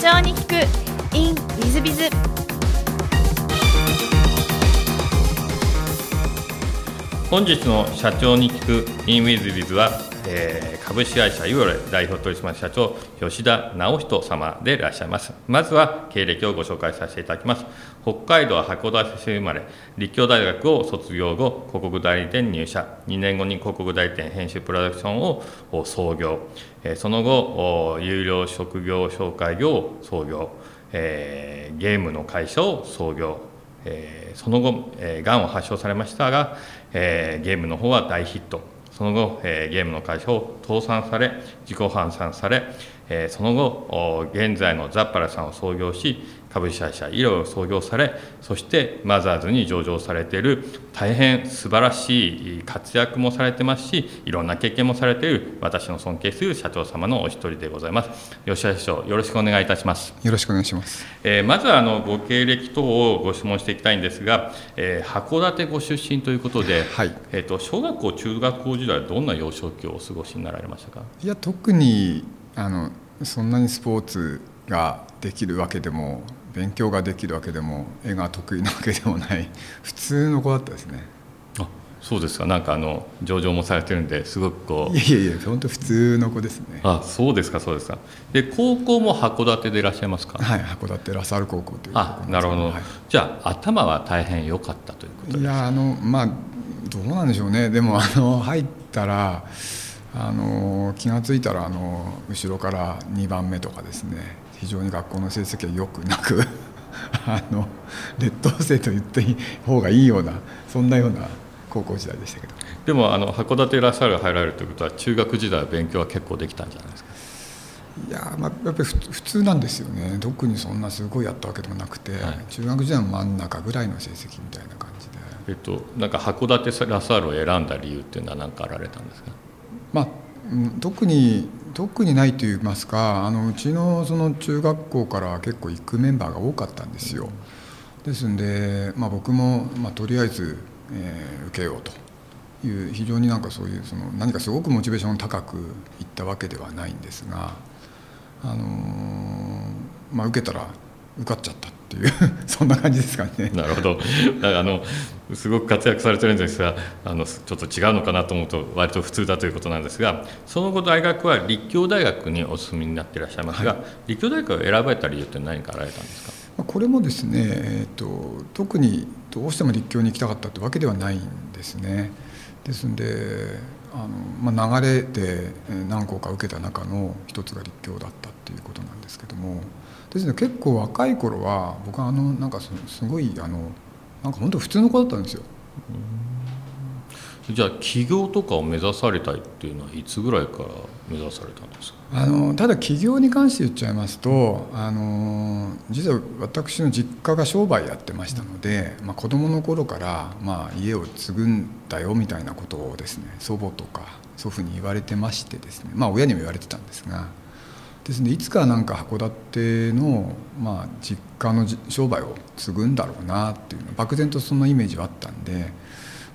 長に聞く in ウィズビズ。本日の社長に聞く in ウィズビズは、えー株式会社ユーロレ代表取締役社長吉田直人様でいらっしゃいます。まずは経歴をご紹介させていただきます。北海道函館市生まれ。立教大学を卒業後広告代理店入社。2年後に広告代理店編集プロダクションを創業。えーその後有料職業紹介業を創業、えーゲームの会社を創業。えーその後、えー、がんを発症されましたが、えーゲームの方は大ヒット。その後、えーゲームの会社を倒産され自己破産され、えーその後お現在のザッパラさんを創業し株式会社イロを創業されそしてマザーズに上場されている大変素晴らしい活躍もされてますしいろんな経験もされている私の尊敬する社長様のお一人でございます吉田社長よろしくお願いいたしますよろしくお願いします。えーまずはあのご経歴等をご質問していきたいんですが、えー函館ご出身ということで、はいえー、と小学校、中学校時代、どんな幼少期をお過ごしになられましたか？いや特にあのそんなにスポーツができるわけでも勉強ができるわけでも絵が得意なわけでもない普通の子だったですね。あそうですか、なんかあの上場もされてるんで、すごくこういや、いやいや本当普通の子ですね。あそうですか、そうですか。で、高校も函館でいらっしゃいますか？はい函館ラサール高校というあなるほど、はいじゃあ、頭は大変良かったということでいやあのまあどうなんでしょうねでもあの入ったらあの気が付いたらあの後ろから2番目とかですね非常に学校の成績は良くなく あの劣等生と言っていい方がいいようなそんなような高校時代でしたけどでもあの函館ラサール入られるということは、中学時代は勉強は結構できたんじゃないですか？いやまあやっぱりふ普通なんですよね特にそんなすごいやったわけでもなくて、はい中学時代の真ん中ぐらいの成績みたいな感じで。えっと、なんか函館ラサールを選んだ理由っていうのは何かあられたんですかまあ、特に特にないと言いますかあのうちのその中学校から結構行くメンバーが多かったんですよ。ですんで、まあ、僕も、まあ、とりあえず、えー受けようという非常になんかそういうその何かすごくモチベーション高くいったわけではないんですが、あのーまあ、受けたら受かっちゃったっていう そんな感じですかね。なるほどあのすごく活躍されてるんですがあのちょっと違うのかなと思うと割と普通だということなんですがその後大学は立教大学にお進みになっていらっしゃいますが、立教大学を選ばれた理由って何かあられたんですか？まあこれもですね、えー、と特にどうしても立教に行きたかったってわけではないんですね。ですんであの、まあ、流れでえー何校か受けた中の一つが立教だったっていうことなんですけどもですので結構若い頃は僕はあのなんかすすごいあのなんか本当普通の子だったんですよ。じゃあ起業とかを目指されたいっていうのはいつぐらいから目指されたんですか？あのただ起業に関して言っちゃいますとあの実は私の実家が商売やってましたので、まあ、子供の頃から、まあ、家を継ぐんだよみたいなことをですね祖母とか祖父に言われてましてですねまあ親にも言われてたんですがですのでいつかなんか函館の、まあ、実家のじ商売を継ぐんだろうなっていうの漠然とそのイメージはあったんで、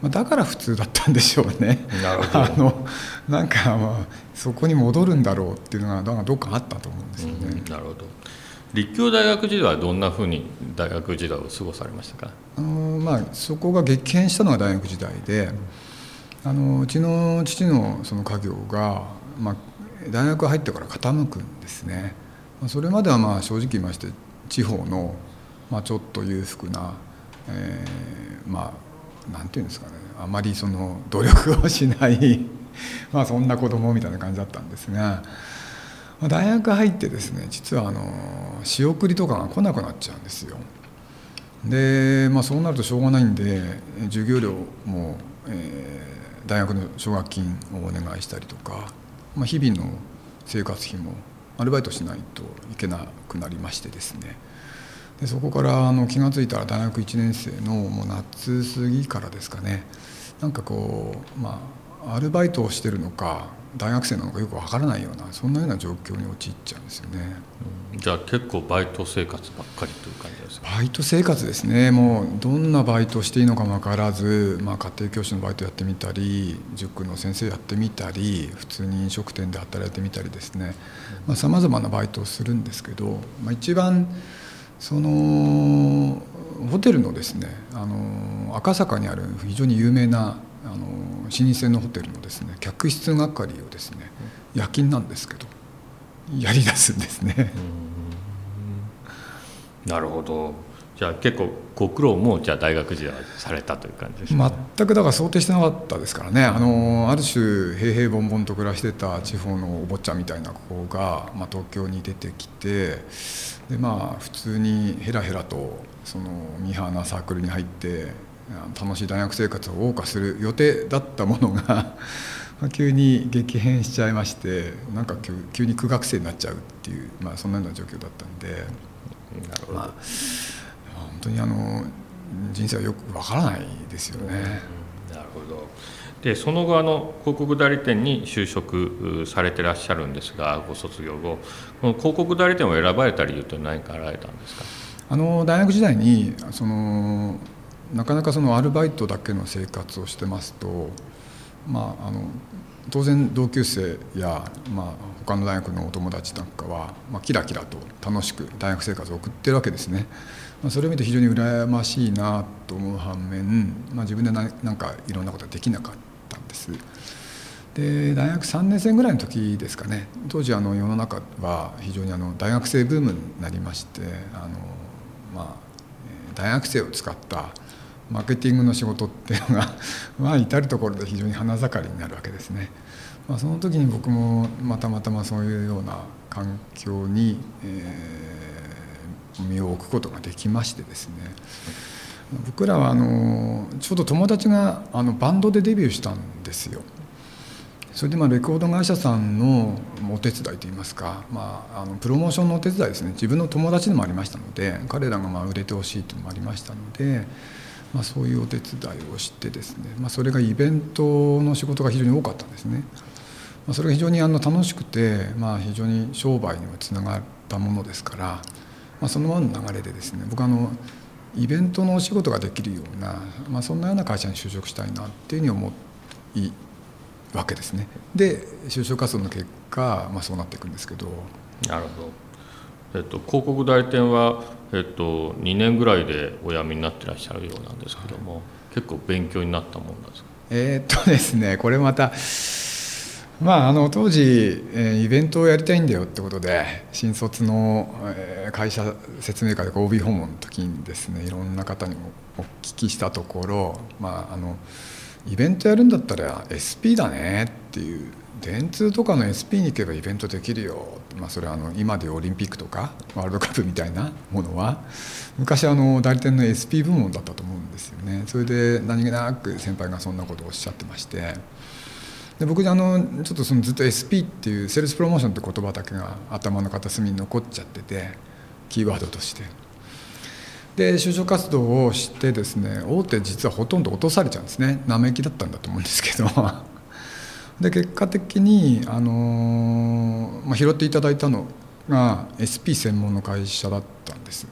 まあ、だから普通だったんでしょうね。なるほど。あのなんかまあそこに戻るんだろうっていうのがなんかどっかあったと思うんですよね。なるほど。立教大学時代はどんなふうに大学時代を過ごされましたか？あのまあ、そこが激変したのが大学時代であのうちの父のその家業が、まあ、大学入ってから傾くんですね、それまではまあ正直言いまして地方の、まあ、ちょっと裕福な、えーまあなんていうんですかねあまりその努力をしない まあそんな子供みたいな感じだったんですが。まあ大学入ってですね実はあの仕送りとかが来なくなっちゃうんですよ。で、まあ、そうなるとしょうがないんで授業料も、えー大学の奨学金をお願いしたりとか、まあ、日々の生活費もアルバイトしないといけなくなりましてですね。でそこからあの気が付いたら大学1年生のもう夏過ぎからですかね。なんかこうまあアルバイトをしてるのか大学生なのかよくわからないようなそんなような状況に陥っちゃうんですよね、うん、じゃあ結構バイト生活ばっかりという感じですか？バイト生活ですね。もうどんなバイトしていいのかも分からず、まあ、家庭教師のバイトやってみたり塾の先生やってみたり普通に飲食店で働いてみたりですね。さまざ、まなバイトをするんですけど、まあ、一番そのホテルのですねあの赤坂にある非常に有名なあの老舗のホテルのですね客室係をですね夜勤なんですけどやりだすんですね。なるほど。じゃあ結構ご苦労もじゃあ大学時代されたという感じですね。全くだから想定してなかったですからね。あのある種平々凡々と暮らしてた地方のお坊ちゃんみたいな子が、まあ、東京に出てきてでまあ普通にヘラヘラとそのミーハーなサークルに入って楽しい大学生活を謳歌する予定だったものが 急に激変しちゃいましてなんか急に苦学生になっちゃうっていう、まあ、そんなような状況だったんで、まあ、本当にあの人生はよくわからないですよね。なるほど。でその後あの広告代理店に就職されてらっしゃるんですがご卒業後この広告代理店を選ばれた理由って何かあられたんですか？あの大学時代にそのなかなかそのアルバイトだけの生活をしてますと、まあ、あの当然同級生や、まあ、他の大学のお友達なんかは、まあ、キラキラと楽しく大学生活を送ってるわけですね。まあ、それを見て非常に羨ましいなと思う反面、まあ、自分でななんかいろんなことができなかったんです。で大学3年生ぐらいの時ですかね当時あの世の中は非常にあの大学生ブームになりましてあの、まあ、大学生を使ったマーケティングの仕事っていうのが まあ至る所で非常に花盛りになるわけですね。まあ、その時に僕もまたまたまそういうような環境に、えー、身を置くことができましてですね僕らはあのちょうど友達があのバンドでデビューしたんですよ。それでまあレコード会社さんのお手伝いといいますか、まあ、あのプロモーションのお手伝いですね自分の友達でもありましたので彼らがまあ売れてほしいというのもありましたので。まあ、そういうお手伝いをしてですね、まあ、それがイベントの仕事が非常に多かったんですね。まあ、それが非常にあの楽しくて、まあ、非常に商売にもつながったものですから、まあ、そのままの流れでですね僕あのイベントのお仕事ができるような、まあ、そんなような会社に就職したいなっていうふうに思いわけですね。で就職活動の結果、まあ、そうなっていくんですけど。なるほどえっと、広告代理店は、えっと、2年ぐらいでお辞めになってらっしゃるようなんですけども、結構勉強になったもんなんですか？えー、っとですね これまたまあ、あの当時、えー、イベントをやりたいんだよってことで新卒の、えー、会社説明会とか OB 訪問の時にですねいろんな方にもお聞きしたところ、まあ、あのイベントやるんだったら SP だねっていう電通とかの SP に行けばイベントできるよ、まあ、それはあの今でオリンピックとかワールドカップみたいなものは。昔あの代理店の SP 部門だったと思うんですよね。それで何気なく先輩がそんなことをおっしゃってまして。で僕あのちょっとそのずっと SP っていうセールスプロモーションって言葉だけが頭の片隅に残っちゃっててキーワードとして。で就職活動をしてですね大手実はほとんど落とされちゃうんですね。生意気だったんだと思うんですけど。で結果的に、あのまあ、拾っていただいたのが SP 専門の会社だったんです。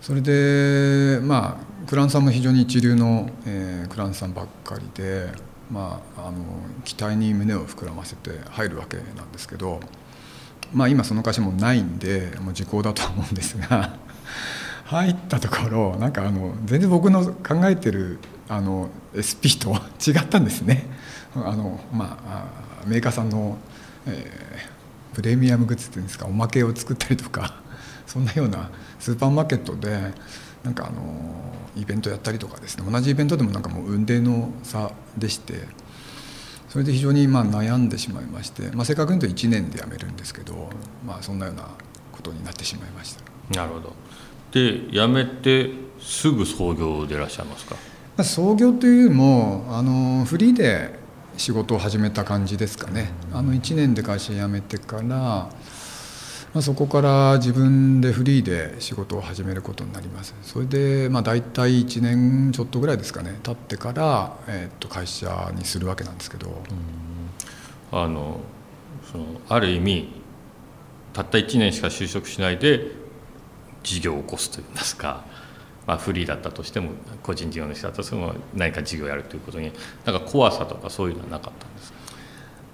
それでまあクランさんも非常に一流の、えー、クランさんばっかりで、まあ、あの期待に胸を膨らませて入るわけなんですけど、まあ、今その会社もないんでもう時効だと思うんですが 入ったところなんかあの全然僕の考えてるあの SP と違ったんですね。あのまあ、メーカーさんの、えー、プレミアムグッズっていうんですかおまけを作ったりとか そんなようなスーパーマーケットでなんかあのイベントやったりとかですね同じイベントでもなんかもう運命の差でしてそれで非常にまあ悩んでしまいまして、まあ、正確に言うと1年で辞めるんですけど、まあ、そんなようなことになってしまいました。なるほどで辞めてすぐ創業でいらっしゃいますか？創業というよりもあのフリーで仕事を始めた感じですかね。あの1年で会社辞めてからまあ、そこから自分でフリーで仕事を始めることになります。それでまあ大体1年ちょっとぐらいですかね。経ってから、えー、と会社にするわけなんですけど、あのそのある意味たった1年しか就職しないで事業を起こすといいますか、まあ、フリーだったとしても個人事業主だったとしても何か事業をやるということになんか怖さとかそういうのはなかったんですか、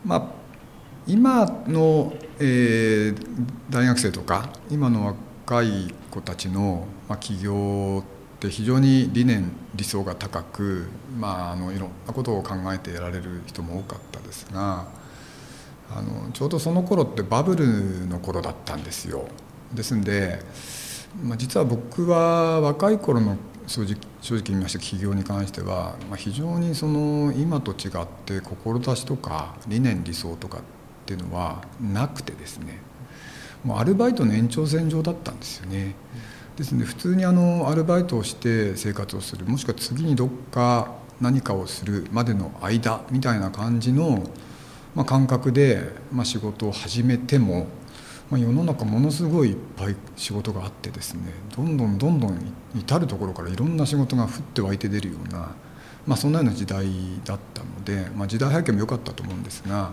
まあ今の、えー、大学生とか今の若い子たちの、まあ、起業って非常に理念理想が高く、まあ、あのいろんなことを考えてやられる人も多かったですがあのちょうどその頃ってバブルの頃だったんですよ。ですんで、まあ、実は僕は若い頃の正直正直言いまして企業に関しては、まあ、非常にその今と違って志とか理念理想とかっていうのはなくてですねもうアルバイトの延長線上だったんですよね。ですので普通にあのアルバイトをして生活をするもしくは次にどっか何かをするまでの間みたいな感じの、まあ、感覚で、まあ、仕事を始めても、まあ、世の中ものすごいいっぱい仕事があってですねどんどんどんどん至る所からいろんな仕事が降って湧いて出るような、まあ、そんなような時代だったので、まあ、時代背景も良かったと思うんですが。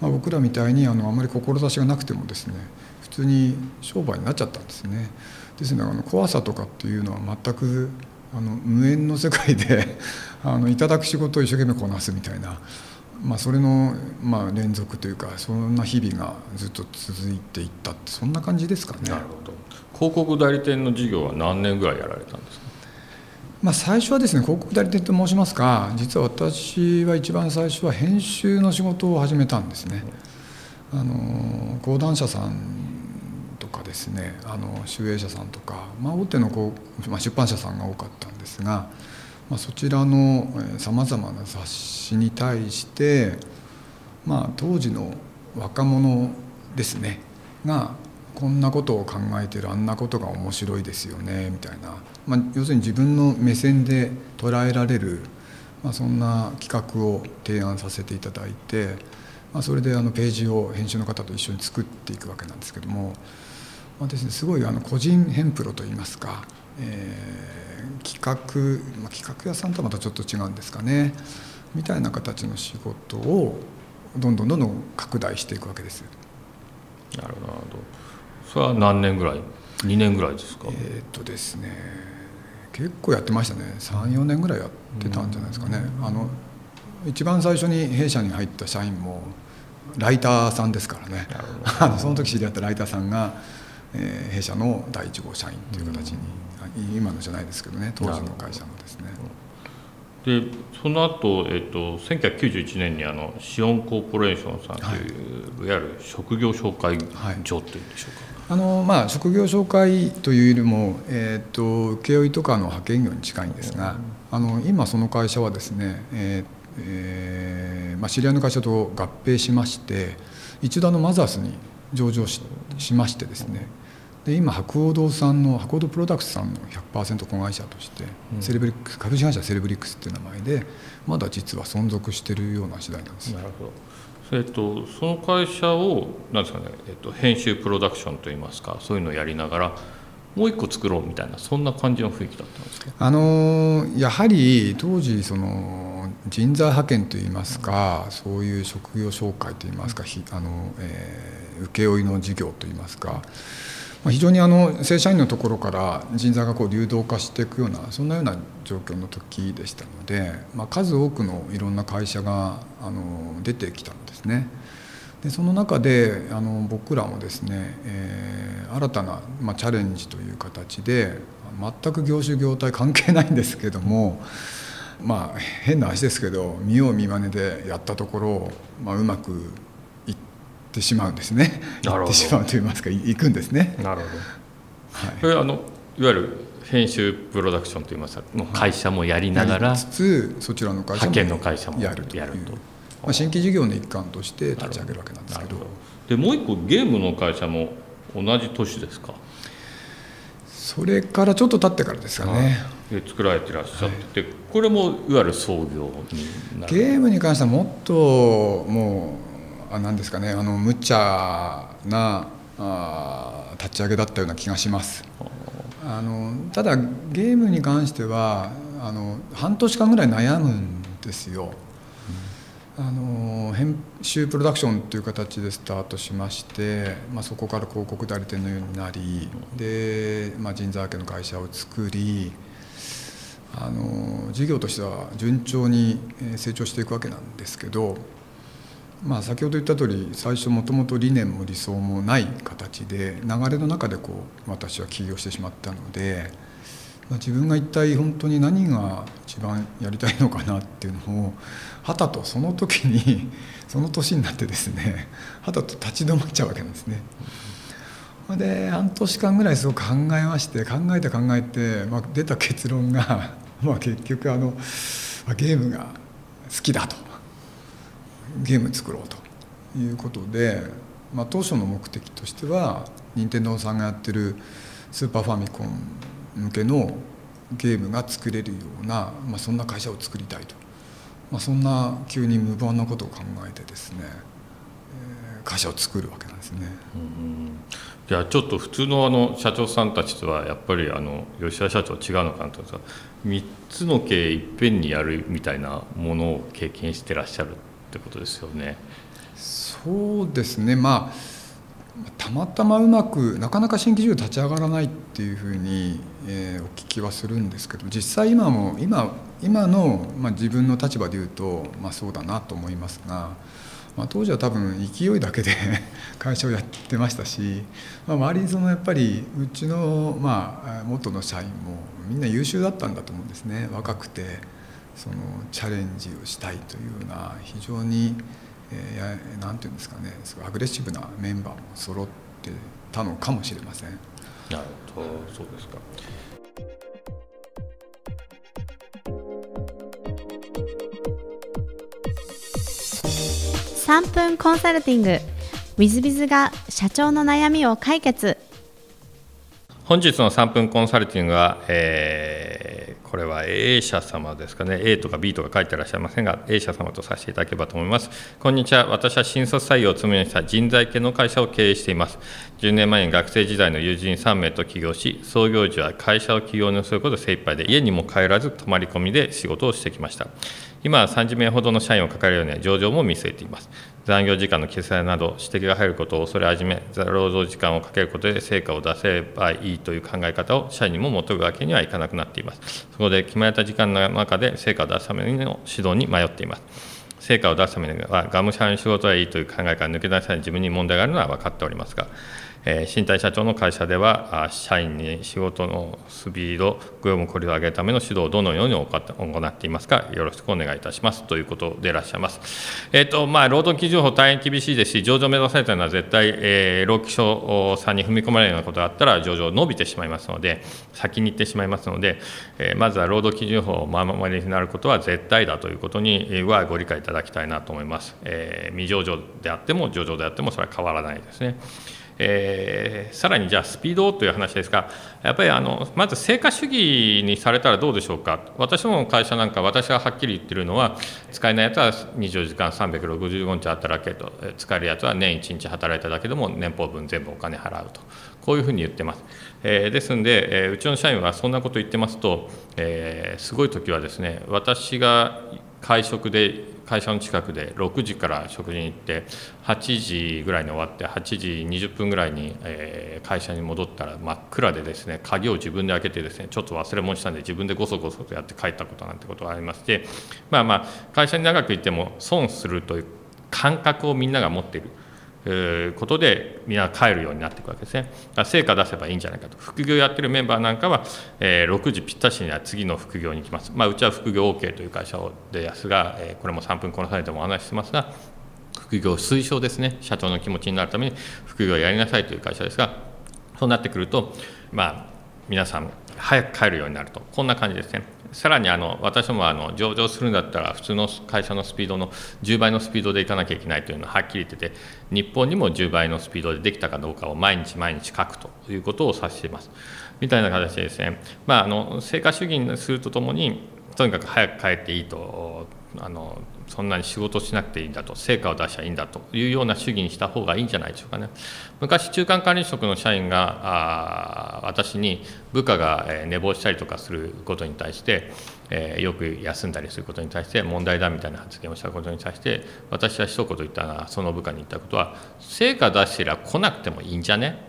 まあ、僕らみたいにあのあまり志がなくてもですね普通に商売になっちゃったんですね。ですのであの怖さとかっていうのは全くあの無縁の世界であのいただく仕事を一生懸命こなすみたいな、まあ、それの、まあ、連続というかそんな日々がずっと続いていったってそんな感じですかね。なるほど広告代理店の事業は何年ぐらいやられたんですか？まあ、最初はですね広告代理店と申しますか実は私は一番最初は編集の仕事を始めたんですね。あの講談社さんとかですねあの集英社さんとか、まあ、大手のこう、まあ、出版社さんが多かったんですが、まあ、そちらのさまざまな雑誌に対して、まあ、当時の若者ですねがこんなことを考えてるあんなことが面白いですよねみたいな、まあ、要するに自分の目線で捉えられる、まあ、そんな企画を提案させていただいて、まあ、それであのページを編集の方と一緒に作っていくわけなんですけども、まあですね、すごいあの個人編プロといいますか、えー、企画、まあ、企画屋さんとはまたちょっと違うんですかね。みたいな形の仕事をどんどんどんどん拡大していくわけです。なるほど。それは何年ぐらい？2年ぐらいですか？えっとですね結構やってましたね。34年ぐらいやってたんじゃないですかね、あの一番最初に弊社に入った社員もライターさんですからね。その時知り合ったライターさんが、えー、弊社の第1号社員という形に、今のじゃないですけどね当時の会社のですね。でその後、えーと、1991年にあのシオンコーポレーションさんという、はい、いわゆる職業紹介所っていうんでしょうか、はい。あのまあ、職業紹介というよりも、えーと、請負とかの派遣業に近いんですが、あの今その会社はですね、えーえーまあ、知り合いの会社と合併しまして一度のマザースに上場ししましてですねで今博報堂さんの博報堂プロダクツさんの100%子会社として、セレブリックス株式会社セレブリックスっていう名前でまだ実は存続しているような次第なんです。なるほど。えっと、その会社をなんですかね、えっと、編集プロダクションといいますかそういうのをやりながらもう一個作ろうみたいなそんな感じの雰囲気だったんですか？あのやはり当時その人材派遣といいますか、そういう職業紹介といいますか、あのえー、請負の事業といいますかまあ非常にあの正社員のところから人材がこう流動化していくようなそんなような状況の時でしたので、まあ、数多くのいろんな会社があの出てきたんですね。でその中であの僕らもですね、えー、新たな、まあ、チャレンジという形で全く業種業態関係ないんですけどもまあ変な話ですけど見よう見まねでやったところ、まあ、うまくてしまうんですね。行ってしまうといいますか行くんですね。なるほど、はい、これあのいわゆる編集プロダクションといいますか会社もやりながら、つつそちらの会社もの会社もやるという。まあ、新規事業の一環として立ち上げるわけなんですけど。でもう一個ゲームの会社も同じ年ですか？それからちょっと経ってからですかね。作られてらっしゃって、はい、これもいわゆる創業になる。ゲームに関してはもっともうあ何ですかねあの無茶なあ立ち上げだったような気がします。あのただゲームに関してはあの半年間ぐらい悩むんですよ、うん、あの編集プロダクションという形でスタートしまして、まあ、そこから広告代理店のようになりで、まあ、神沢家の会社を作りあの事業としては順調に成長していくわけなんですけどまあ、先ほど言った通り最初もともと理念も理想もない形で流れの中でこう私は起業してしまったので、まあ、自分が一体本当に何が一番やりたいのかなっていうのをはたとその時に その年になってですねはたと立ち止まっちゃうわけなんですね。で半年間ぐらいすごく考えまして考えて考えて、まあ、出た結論が、まあ、結局あのゲームが好きだとゲーム作ろうということで、まあ、当初の目的としては任天堂さんがやってるスーパーファミコン向けのゲームが作れるような、まあ、そんな会社を作りたいと、まあ、そんな急に無謀なことを考えてですね、会社を作るわけなんですね。うんじゃあちょっと普通のあの社長さんたちとはやっぱりあの吉田社長違うのかなと3つの経営いっぺんにやるみたいなものを経験してらっしゃるっってことですよね。そうですねまあたまたまうまくなかなか新規事業立ち上がらないっていうふうに、えー、お聞きはするんですけど実際今も今今の、まあ、自分の立場で言うと、まあ、そうだなと思いますが、まあ、当時は多分勢いだけで 会社をやってましたし、まあ、周りにそのやっぱりうちの、まあ、元の社員もみんな優秀だったんだと思うんですね若くて。そのチャレンジをしたいというような非常に何、えー、て言うんですかねすごいアグレッシブなメンバーも揃ってたのかもしれません。なるほど。そうですか。3分コンサルティング。w i z b i が社長の悩みを解決。本日の3分コンサルティングは、えーこれは A 社様ですかね、A とか B とか書いてらっしゃいませんが、A 社様とさせていただければと思います。こんにちは、私は新卒採用を務めした人材系の会社を経営しています。10年前に学生時代の友人3名と起業し、創業時は会社を起業にすることで精一杯で、家にも帰らず泊まり込みで仕事をしてきました。今は30名ほどの社員を抱えるように上場も見据えています。残業時間の決済など指摘が入ることを恐れ始め、労働時間をかけることで成果を出せばいいという考え方を社員にも求めるわけにはいかなくなっています。そこで決まれた時間の中で成果を出すための指導に迷っています。成果を出すためには、がむしゃらに仕事はいいという考えから抜け出せない自分に問題があるのは分かっておりますが、えー、身体社長の会社では社員に仕事のスピード業務効率を上げるための指導をどのように行っていますかよろしくお願いいたします。ということでいらっしゃいます、えーとまあ、労働基準法大変厳しいですし上場を目指されたのは絶対、えー、労基署さんに踏み込まれるようなことがあったら上場伸びてしまいますので先に行ってしまいますので、えー、まずは労働基準法を守りになることは絶対だということにはご理解いただきたいなと思います、えー、未上場であっても上場であってもそれは変わらないですね。えー、さらにじゃあスピードという話ですが、やっぱりあのまず成果主義にされたらどうでしょうか、私の会社なんか、私がはっきり言ってるのは、使えないやつは24時間365日働けと、使えるやつは年1日働いただけでも年俸分全部お金払うと、こういうふうに言ってます。えー、ですので、えー、うちの社員はそんなこと言ってますと、えー、すごい時はですね、私が会食で会社の近くで6時から食事に行って8時ぐらいに終わって8時20分ぐらいに、え会社に戻ったら真っ暗でですね鍵を自分で開けてですねちょっと忘れ物したんで自分でごそごそとやって帰ったことなんてことがありましてまあまあ会社に長くいても損するという感覚をみんなが持っている。ことでみんな帰るようになっていくわけですね。成果出せばいいんじゃないかと。副業やってるメンバーなんかは、えー、6時ぴったしには次の副業に行きます。まあ、うちは副業 OK という会社ですが、えー、これも3分この際でもお話ししてますが、副業推奨ですね。社長の気持ちになるために副業やりなさいという会社ですが、そうなってくると、まあ、皆さん早く帰るようになると。こんな感じですね。さらにあの私もあの上場するんだったら普通の会社のスピードの10倍のスピードでいかなきゃいけないというのははっきり言ってて日本にも10倍のスピードでできたかどうかを毎日毎日書くということを指しています。みたいな形でですね、まあ、あの成果主義にするとともにとにかく早く帰っていいとあのそんなに仕事しなくていいんだと成果を出しゃいいんだというような主義にした方がいいんじゃないでしょうかね。昔中間管理職の社員があ私に部下が寝坊したりとかすることに対して、えー、よく休んだりすることに対して問題だみたいな発言をしたことに対して私は一言言ったのはその部下に言ったことは成果出してりゃ来なくてもいいんじゃね？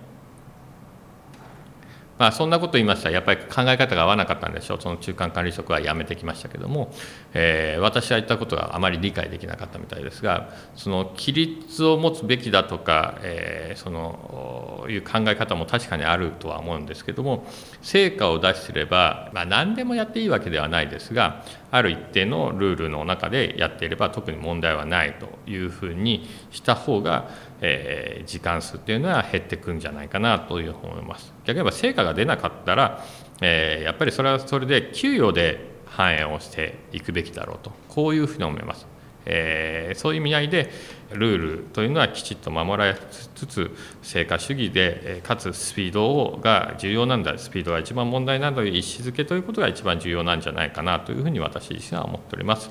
まあ、そんなこと言いました。らやっぱり考え方が合わなかったんでしょう。その中間管理職は辞めてきましたけども、えー、私は言ったことがあまり理解できなかったみたいですがその規律を持つべきだとか、えー、そのという考え方も確かにあるとは思うんですけども成果を出してれば、まあ、何でもやっていいわけではないですがある一定のルールの中でやっていれば特に問題はないというふうにした方がえー、時間数っていうのは減ってくんじゃないかなというふうに思います。逆に言えば成果が出なかったら、えー、やっぱりそれはそれで給与で反映をしていくべきだろうとこういうふうに思います。えー、そういう意味合いでルールというのはきちっと守られつつ成果主義でかつスピードが重要なんだスピードが一番問題なんだという意思づけということが一番重要なんじゃないかなというふうに私自身は思っております。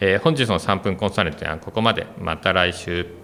えー、本日の3分コンサルティンはここまで。また来週。